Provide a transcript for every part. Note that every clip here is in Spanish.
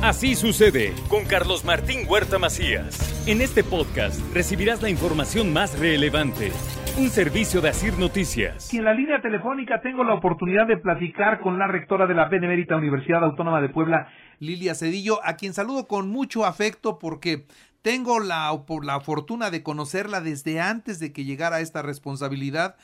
Así sucede con Carlos Martín Huerta Macías. En este podcast recibirás la información más relevante. Un servicio de Asir Noticias. Y en la línea telefónica tengo la oportunidad de platicar con la rectora de la Benemérita Universidad Autónoma de Puebla, Lilia Cedillo, a quien saludo con mucho afecto porque tengo la, la fortuna de conocerla desde antes de que llegara a esta responsabilidad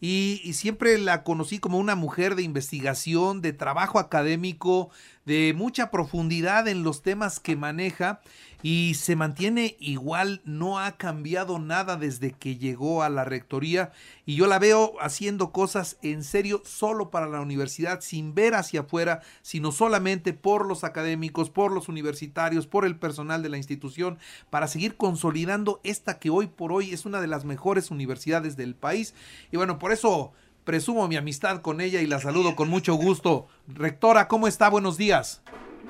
y, siempre la conocí como una mujer de investigación, de trabajo académico, de mucha profundidad en los temas que maneja y se mantiene igual, no ha cambiado nada desde que llegó a la rectoría y yo la veo haciendo cosas en serio solo para la universidad, sin ver hacia afuera, sino solamente por los académicos, por los universitarios, por el personal de la institución, para seguir consolidando esta que hoy por hoy es una de las mejores universidades del país. Y bueno, por eso presumo mi amistad con ella y la saludo con mucho gusto. Rectora, ¿cómo está? Buenos días.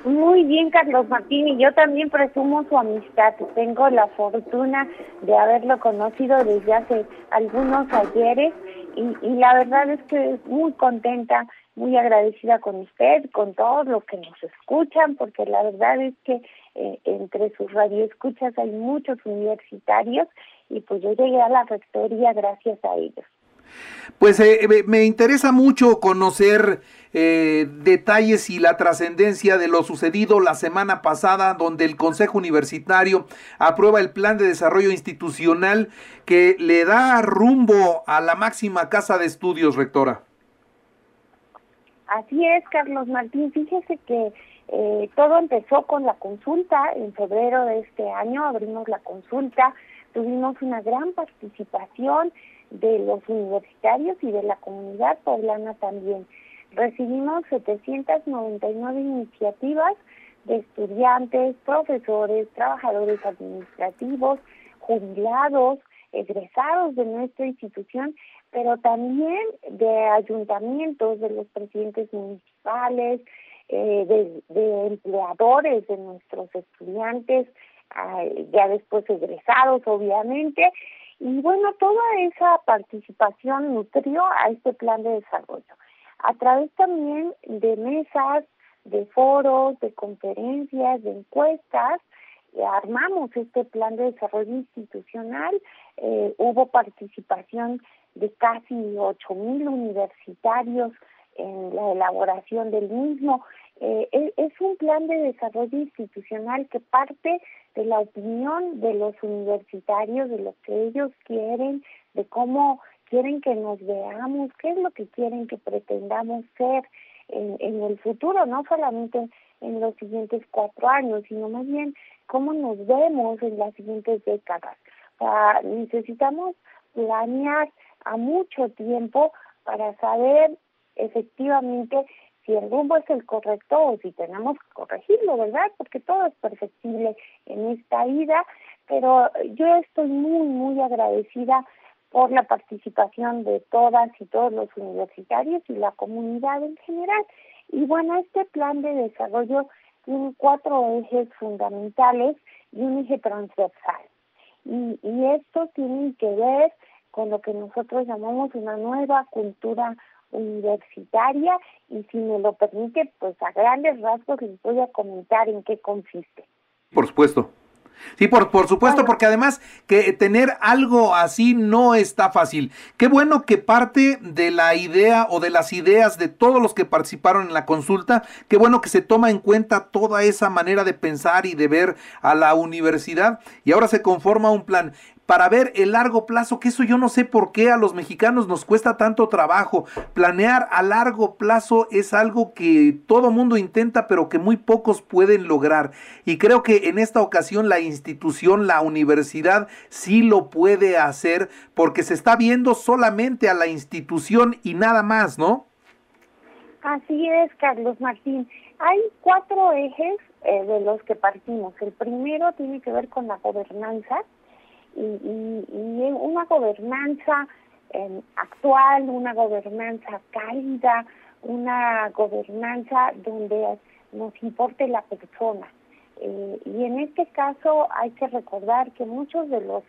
Muy bien, Carlos Martín, y yo también presumo su amistad. Tengo la fortuna de haberlo conocido desde hace algunos ayeres y, la verdad es que muy contenta, muy agradecida con usted, con todos los que nos escuchan, porque la verdad es que eh, entre sus radioescuchas hay muchos universitarios y pues yo llegué a la rectoría gracias a ellos. Pues eh, me interesa mucho conocer eh, detalles y la trascendencia de lo sucedido la semana pasada, donde el Consejo Universitario aprueba el plan de desarrollo institucional que le da rumbo a la máxima casa de estudios, rectora. Así es, Carlos Martín. Fíjese que eh, todo empezó con la consulta. En febrero de este año abrimos la consulta, tuvimos una gran participación de los universitarios y de la comunidad poblana también. Recibimos 799 iniciativas de estudiantes, profesores, trabajadores administrativos, jubilados, egresados de nuestra institución, pero también de ayuntamientos, de los presidentes municipales, eh, de, empleadores de nuestros estudiantes, ya después egresados, obviamente, y bueno, toda esa participación nutrió a este plan de desarrollo. A través también de mesas, de foros, de conferencias, de encuestas, eh, armamos este plan de desarrollo institucional. Eh, hubo participación de casi ocho mil universitarios en la elaboración del mismo. Eh, e, es un plan de desarrollo institucional que parte de la opinión de los universitarios, de lo que ellos quieren, de cómo quieren que nos veamos, qué es lo que quieren que pretendamos ser en, en el futuro, no solamente en los siguientes cuatro años, sino más bien cómo nos vemos en las siguientes décadas. Necesitamos planear a mucho tiempo para saber efectivamente si el rumbo es el correcto o si tenemos que corregirlo, ¿verdad? Porque todo es perfectible en esta vida, pero yo estoy muy, muy agradecida por la participación de todas y todos los universitarios y la comunidad en general. Y bueno, este plan de desarrollo tiene cuatro ejes fundamentales y un eje transversal. Y, y estos tienen que ver con lo que nosotros llamamos una nueva cultura universitaria y si me lo permite, pues a grandes rasgos les voy a comentar en qué consiste. Por supuesto. Sí, por, por supuesto, porque además que tener algo así no está fácil. Qué bueno que parte de la idea o de las ideas de todos los que participaron en la consulta, qué bueno que se toma en cuenta toda esa manera de pensar y de ver a la universidad y ahora se conforma un plan para ver el largo plazo, que eso yo no sé por qué a los mexicanos nos cuesta tanto trabajo. Planear a largo plazo es algo que todo mundo intenta, pero que muy pocos pueden lograr. Y creo que en esta ocasión la institución, la universidad, sí lo puede hacer porque se está viendo solamente a la institución y nada más, ¿no? Así es, Carlos Martín. Hay cuatro ejes eh, de los que partimos. El primero tiene que ver con la gobernanza y, y, una gobernanza eh, actual, una gobernanza cálida, una gobernanza donde nos importe la persona. Eh, y en este caso hay que recordar que muchos de los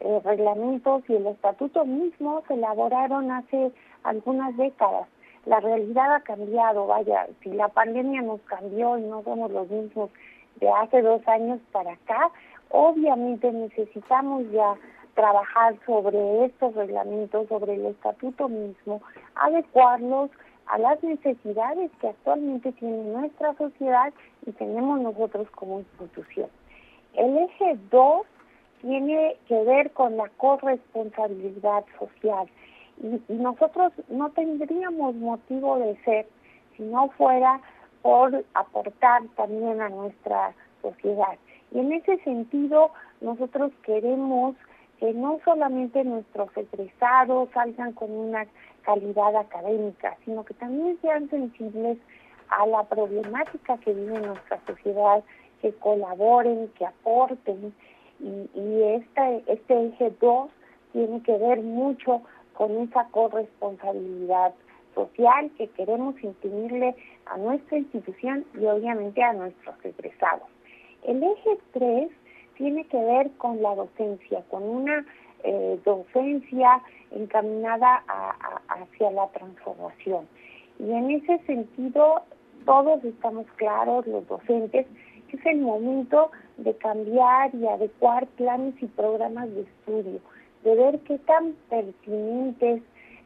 eh, reglamentos y el estatuto mismo se elaboraron hace algunas décadas. la realidad ha cambiado, vaya, si la pandemia nos cambió y no somos los mismos de hace dos años para acá, obviamente necesitamos ya trabajar sobre estos reglamentos, sobre el estatuto mismo, adecuarlos a las necesidades que actualmente tiene nuestra sociedad y tenemos nosotros como institución. El eje 2 tiene que ver con la corresponsabilidad social y, nosotros no tendríamos motivo de ser si no fuera por aportar también a nuestra sociedad. Y en ese sentido, nosotros queremos que no solamente nuestros egresados salgan con una calidad académica, sino que también sean sensibles a la problemática que vive nuestra sociedad, que colaboren, que aporten. Y, y este, este eje 2 tiene que ver mucho con esa corresponsabilidad social que queremos imprimirle a nuestra institución y obviamente a nuestros egresados. El eje 3 tiene que ver con la docencia, con una eh, docencia encaminada hacia la transformación. Y en ese sentido, todos estamos claros, los docentes, que es el momento de cambiar y adecuar planes y programas de estudio, de ver qué tan pertinentes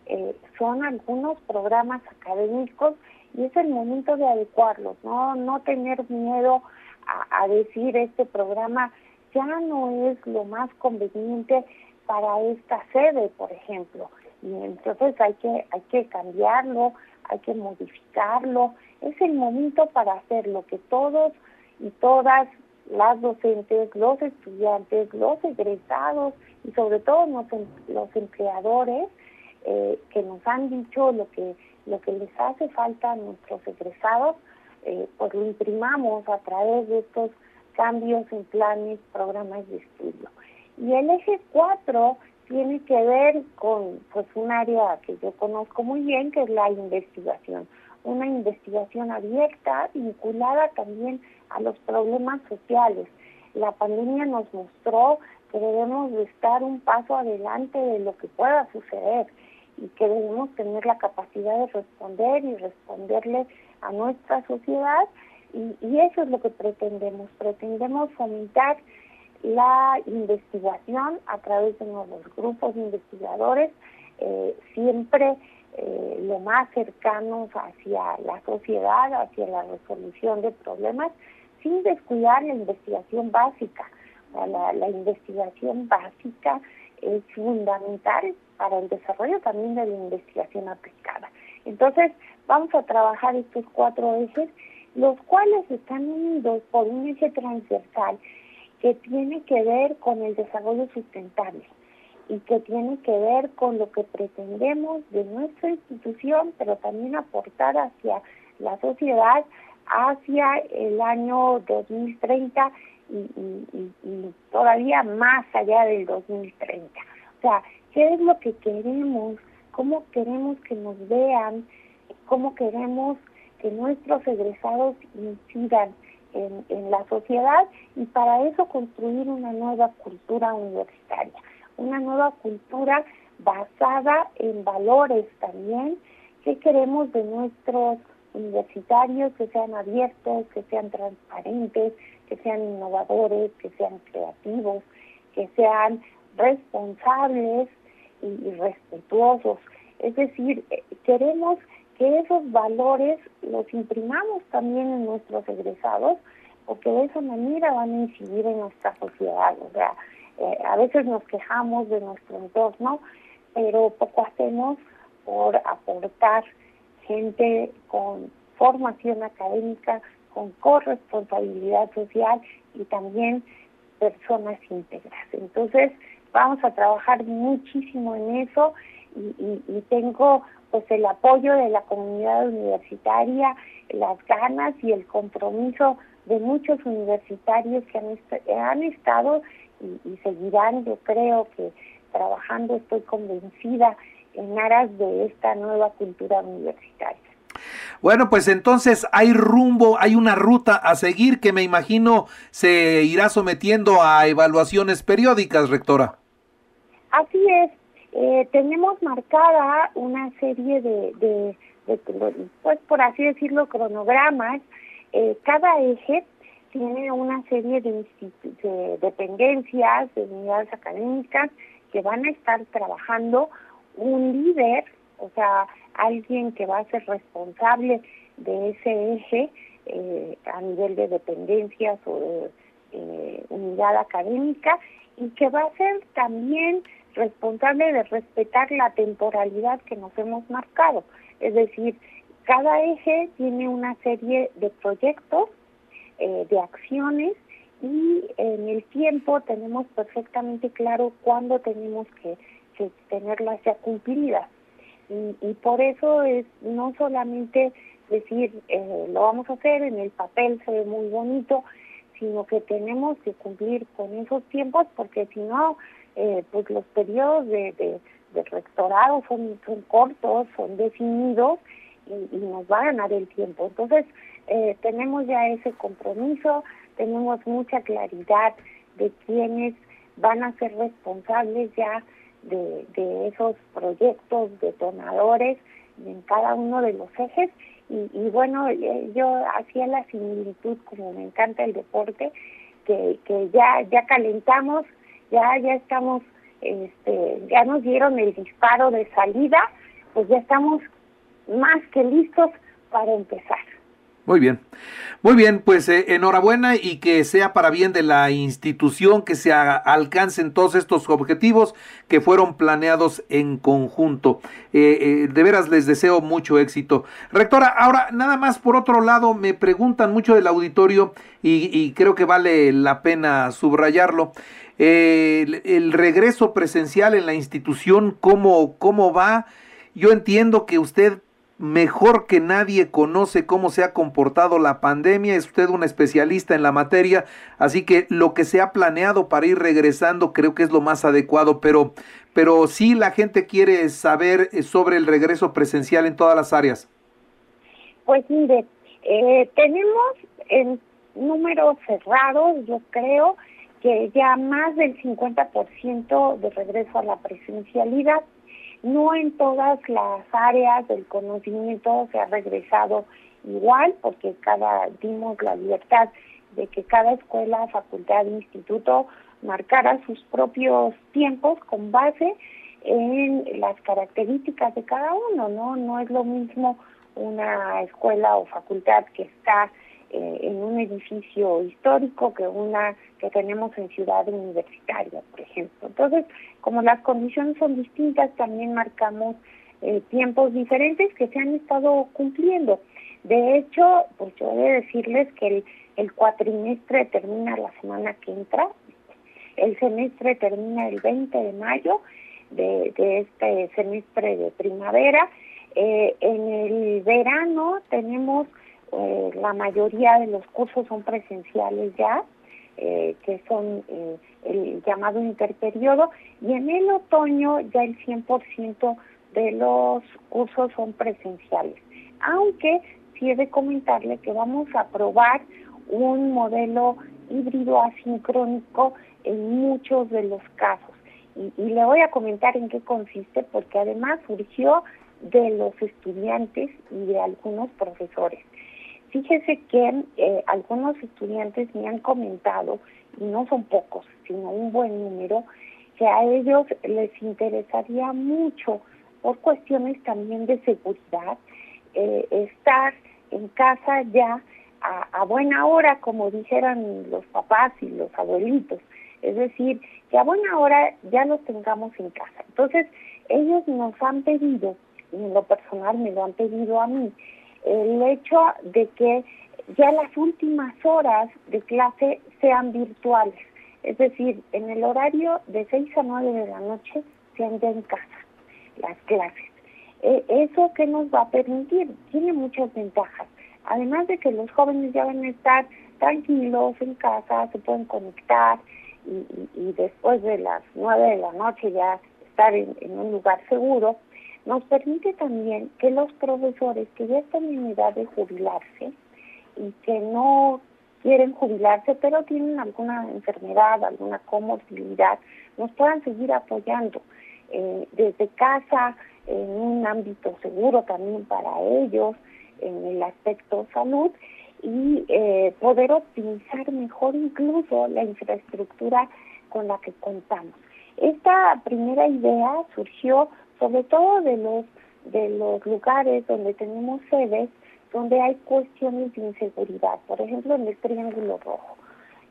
eh, son algunos programas académicos y es el momento de adecuarlos, no, no tener miedo a, a decir este programa ya no es lo más conveniente para esta sede, por ejemplo. Y entonces hay que, hay que cambiarlo, hay que modificarlo. Es el momento para hacer lo que todos y todas las docentes, los estudiantes, los egresados y sobre todo los, em, los empleadores eh, que nos han dicho lo que lo que les hace falta a nuestros egresados, eh, pues lo imprimamos a través de estos cambios en planes, programas de estudio. Y el eje 4 tiene que ver con pues un área que yo conozco muy bien, que es la investigación. Una investigación abierta, vinculada también a los problemas sociales. La pandemia nos mostró que debemos de estar un paso adelante de lo que pueda suceder y que debemos tener la capacidad de responder y responderle a nuestra sociedad y, eso es lo que pretendemos. Pretendemos fomentar la investigación a través de nuevos grupos de investigadores, eh, siempre eh, lo más cercanos hacia la sociedad, hacia la resolución de problemas, sin descuidar la investigación básica. La investigación básica es fundamental para el desarrollo también de la investigación aplicada. Entonces, vamos a trabajar estos cuatro ejes los cuales están unidos por un eje transversal que tiene que ver con el desarrollo sustentable y que tiene que ver con lo que pretendemos de nuestra institución, pero también aportar hacia la sociedad hacia el año 2030 y, y, y, todavía más allá del 2030. O sea, ¿qué es lo que queremos? ¿Cómo queremos que nos vean? ¿Cómo queremos que nuestros egresados incidan en, la sociedad y para eso construir una nueva cultura universitaria, una nueva cultura basada en valores también que queremos de nuestros universitarios, que sean abiertos, que sean transparentes, que sean innovadores, que sean creativos, que sean responsables y respetuosos. Es decir, eh, queremos que esos valores los imprimamos también en nuestros egresados, porque de esa manera van a incidir en nuestra sociedad. O sea, eh, a veces nos quejamos de nuestro entorno, pero poco hacemos por aportar gente con formación académica, con corresponsabilidad social y también personas íntegras. Entonces, vamos a trabajar muchísimo en eso y, tengo pues el apoyo de la comunidad universitaria, las ganas y el compromiso de muchos universitarios que han, estado y, seguirán, yo creo que trabajando, estoy convencida, en aras de esta nueva cultura universitaria. Bueno, pues entonces hay rumbo, hay una ruta a seguir que me imagino se irá sometiendo a evaluaciones periódicas, rectora. Así es, eh, tenemos marcada una serie de, pues por así decirlo, cronogramas. Eh, cada eje tiene una serie de, de dependencias, de unidades académicas que van a estar trabajando un líder, o sea, alguien que va a ser responsable de ese eje eh, a nivel de dependencias o de eh, unidad académica y que va a ser también responsable de respetar la temporalidad que nos hemos marcado. Es decir, cada eje tiene una serie de proyectos, eh, de acciones y en el tiempo tenemos perfectamente claro cuándo tenemos que, que tenerlas ya cumplidas. Y, y, por eso es no solamente decir eh, lo vamos a hacer, en el papel se ve muy bonito, sino que tenemos que cumplir con esos tiempos porque si no, eh, pues los periodos de, de, de rectorado son, son cortos, son definidos y, y, nos va a ganar el tiempo. Entonces, eh, tenemos ya ese compromiso, tenemos mucha claridad de quiénes van a ser responsables ya de, de esos proyectos detonadores en cada uno de los ejes y, y bueno, eh, yo hacía la similitud, como me encanta el deporte, que, que ya, ya calentamos, ya, ya estamos, este, ya nos dieron el disparo de salida, pues ya estamos más que listos para empezar. Muy bien, muy bien, pues eh, enhorabuena y que sea para bien de la institución, que se alcancen todos estos objetivos que fueron planeados en conjunto. Eh, eh, de veras les deseo mucho éxito. Rectora, ahora nada más por otro lado, me preguntan mucho del auditorio y, creo que vale la pena subrayarlo. El, el, regreso presencial en la institución, ¿cómo, cómo va? Yo entiendo que usted mejor que nadie conoce cómo se ha comportado la pandemia, es usted una especialista en la materia, así que lo que se ha planeado para ir regresando creo que es lo más adecuado, pero, pero sí la gente quiere saber eh, sobre el regreso presencial en todas las áreas. Pues mire, eh, tenemos en números cerrados, yo creo que ya más del 50% de regreso a la presencialidad no en todas las áreas del conocimiento se ha regresado igual, porque cada dimos la libertad de que cada escuela, facultad, instituto marcara sus propios tiempos con base en las características de cada uno, ¿no? No es lo mismo una escuela o facultad que está eh, en un edificio histórico que una que tenemos en ciudad universitaria, por ejemplo. Entonces, como las condiciones son distintas, también marcamos eh, tiempos diferentes que se han estado cumpliendo. De hecho, pues yo he de decirles que el, el cuatrimestre termina la semana que entra, el semestre termina el 20 de mayo de, de este semestre de primavera. Eh, en el verano tenemos eh, la mayoría de los cursos son presenciales ya, eh, que son eh, el llamado interperiodo, y en el otoño ya el 100% de los cursos son presenciales. Aunque sí he de comentarle que vamos a probar un modelo híbrido asincrónico en muchos de los casos. Y, y le voy a comentar en qué consiste, porque además surgió de los estudiantes y de algunos profesores. Fíjese que eh, algunos estudiantes me han comentado, y no son pocos, sino un buen número, que a ellos les interesaría mucho, por cuestiones también de seguridad, eh, estar en casa ya a, a buena hora, como dijeran los papás y los abuelitos. Es decir, que a buena hora ya los tengamos en casa. Entonces, ellos nos han pedido, y en lo personal me lo han pedido a mí, el hecho de que ya las últimas horas de clase sean virtuales, es decir, en el horario de 6 a 9 de la noche sean ya en casa las clases. Eh, ¿Eso qué nos va a permitir? Tiene muchas ventajas. Además de que los jóvenes ya van a estar tranquilos en casa, se pueden conectar y, y, y después de las 9 de la noche ya estar en un lugar seguro, nos permite también que los profesores que ya están en edad de jubilarse y que no quieren jubilarse, pero tienen alguna enfermedad, alguna comorbilidad, nos puedan seguir apoyando. eh, desde casa, en un ámbito seguro también para ellos, en el aspecto salud, y eh, poder optimizar mejor incluso la infraestructura con la que contamos. Esta primera idea surgió sobre todo de los de los lugares donde tenemos sedes donde hay cuestiones de inseguridad, por ejemplo en el Triángulo Rojo.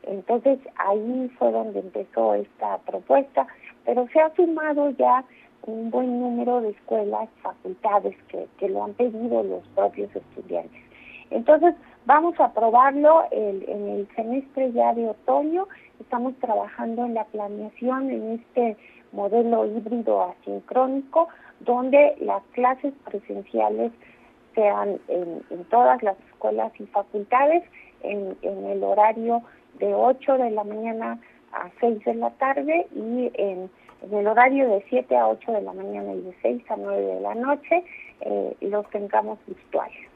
Entonces ahí fue donde empezó esta propuesta, pero se ha sumado ya un buen número de escuelas, facultades que, que lo han pedido los propios estudiantes. Entonces, vamos a probarlo el, en el semestre ya de otoño. Estamos trabajando en la planeación en este modelo híbrido asincrónico, donde las clases presenciales sean en, en todas las escuelas y facultades en, en el horario de 8 de la mañana a 6 de la tarde y en, el horario de 7 a 8 de la mañana y de 6 a 9 de la noche eh, los tengamos virtuales.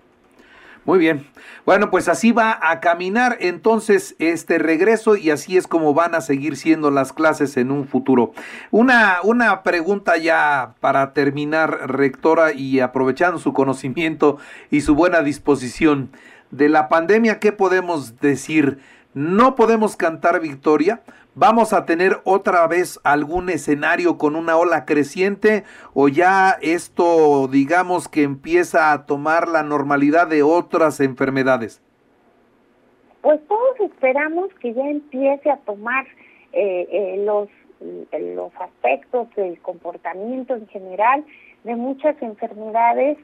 Muy bien. Bueno, pues así va a caminar entonces este regreso y así es como van a seguir siendo las clases en un futuro. Una, una pregunta ya para terminar, rectora, y aprovechando su conocimiento y su buena disposición. De la pandemia, ¿qué podemos decir? no podemos cantar victoria, vamos a tener otra vez algún escenario con una ola creciente o ya esto digamos que empieza a tomar la normalidad de otras enfermedades. Pues todos esperamos que ya empiece a tomar eh, eh, los, los aspectos del comportamiento en general de muchas enfermedades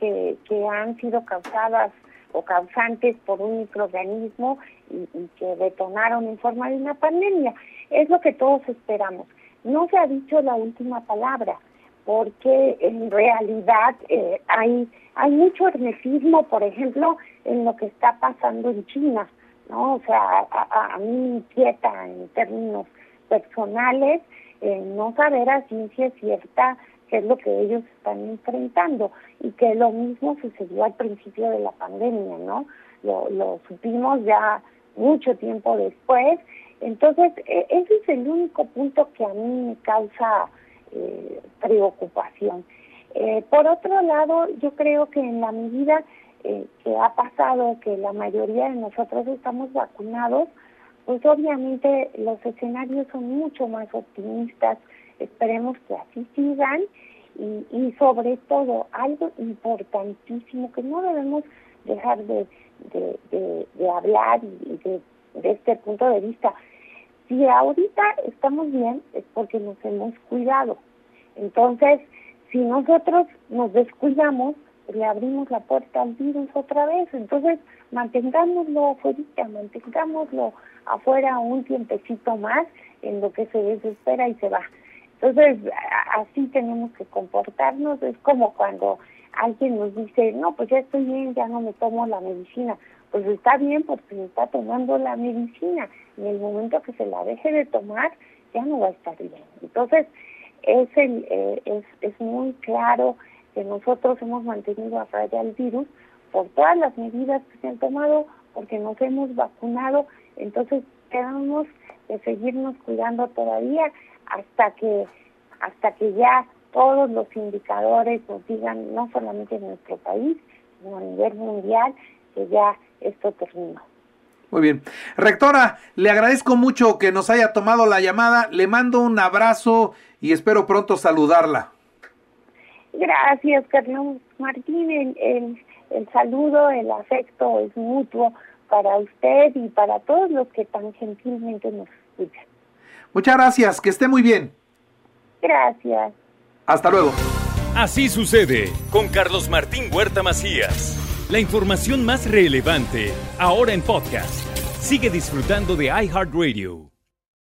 que, que han sido causadas o causantes por un microorganismo y, que detonaron en forma de una pandemia. Es lo que todos esperamos. No se ha dicho la última palabra, porque en realidad eh, hay hay mucho hermetismo, por ejemplo, en lo que está pasando en China, ¿no? O sea, a, a, mí me inquieta en términos personales eh, no saber a ciencia cierta qué es lo que ellos están enfrentando y que lo mismo sucedió al principio de la pandemia, ¿no? Lo, lo supimos ya mucho tiempo después. Entonces, e, ese es el único punto que a mí me causa eh, preocupación. Eh, por otro lado, yo creo que en la medida eh, que ha pasado que la mayoría de nosotros estamos vacunados, pues obviamente los escenarios son mucho más optimistas, esperemos que así sigan y, y sobre todo algo importantísimo que no debemos dejar de, de, de, hablar y de, de este punto de vista. Si ahorita estamos bien es porque nos hemos cuidado. Entonces, si nosotros nos descuidamos, le abrimos la puerta al virus otra vez. Entonces, mantengámoslo afuera, mantengámoslo afuera un tiempecito más en lo que se desespera y se va. Entonces, así tenemos que comportarnos. Es como cuando alguien nos dice, no, pues ya estoy bien, ya no me tomo la medicina. Pues está bien porque se está tomando la medicina. En el momento que se la deje de tomar, ya no va a estar bien. Entonces, es, el, eh, es, es muy claro que nosotros hemos mantenido a raya el virus por todas las medidas que se han tomado, porque nos hemos vacunado. Entonces, tenemos que seguirnos cuidando todavía hasta que hasta que ya todos los indicadores nos digan, no solamente en nuestro país, sino a nivel mundial, que ya esto terminó. Muy bien. Rectora, le agradezco mucho que nos haya tomado la llamada, le mando un abrazo y espero pronto saludarla. Gracias, Carlos Martín. El, el saludo, el afecto es mutuo para usted y para todos los que tan gentilmente nos escuchan. Muchas gracias, que esté muy bien. Gracias. Hasta luego. Así sucede con Carlos Martín Huerta Macías. La información más relevante, ahora en podcast. Sigue disfrutando de iHeartRadio.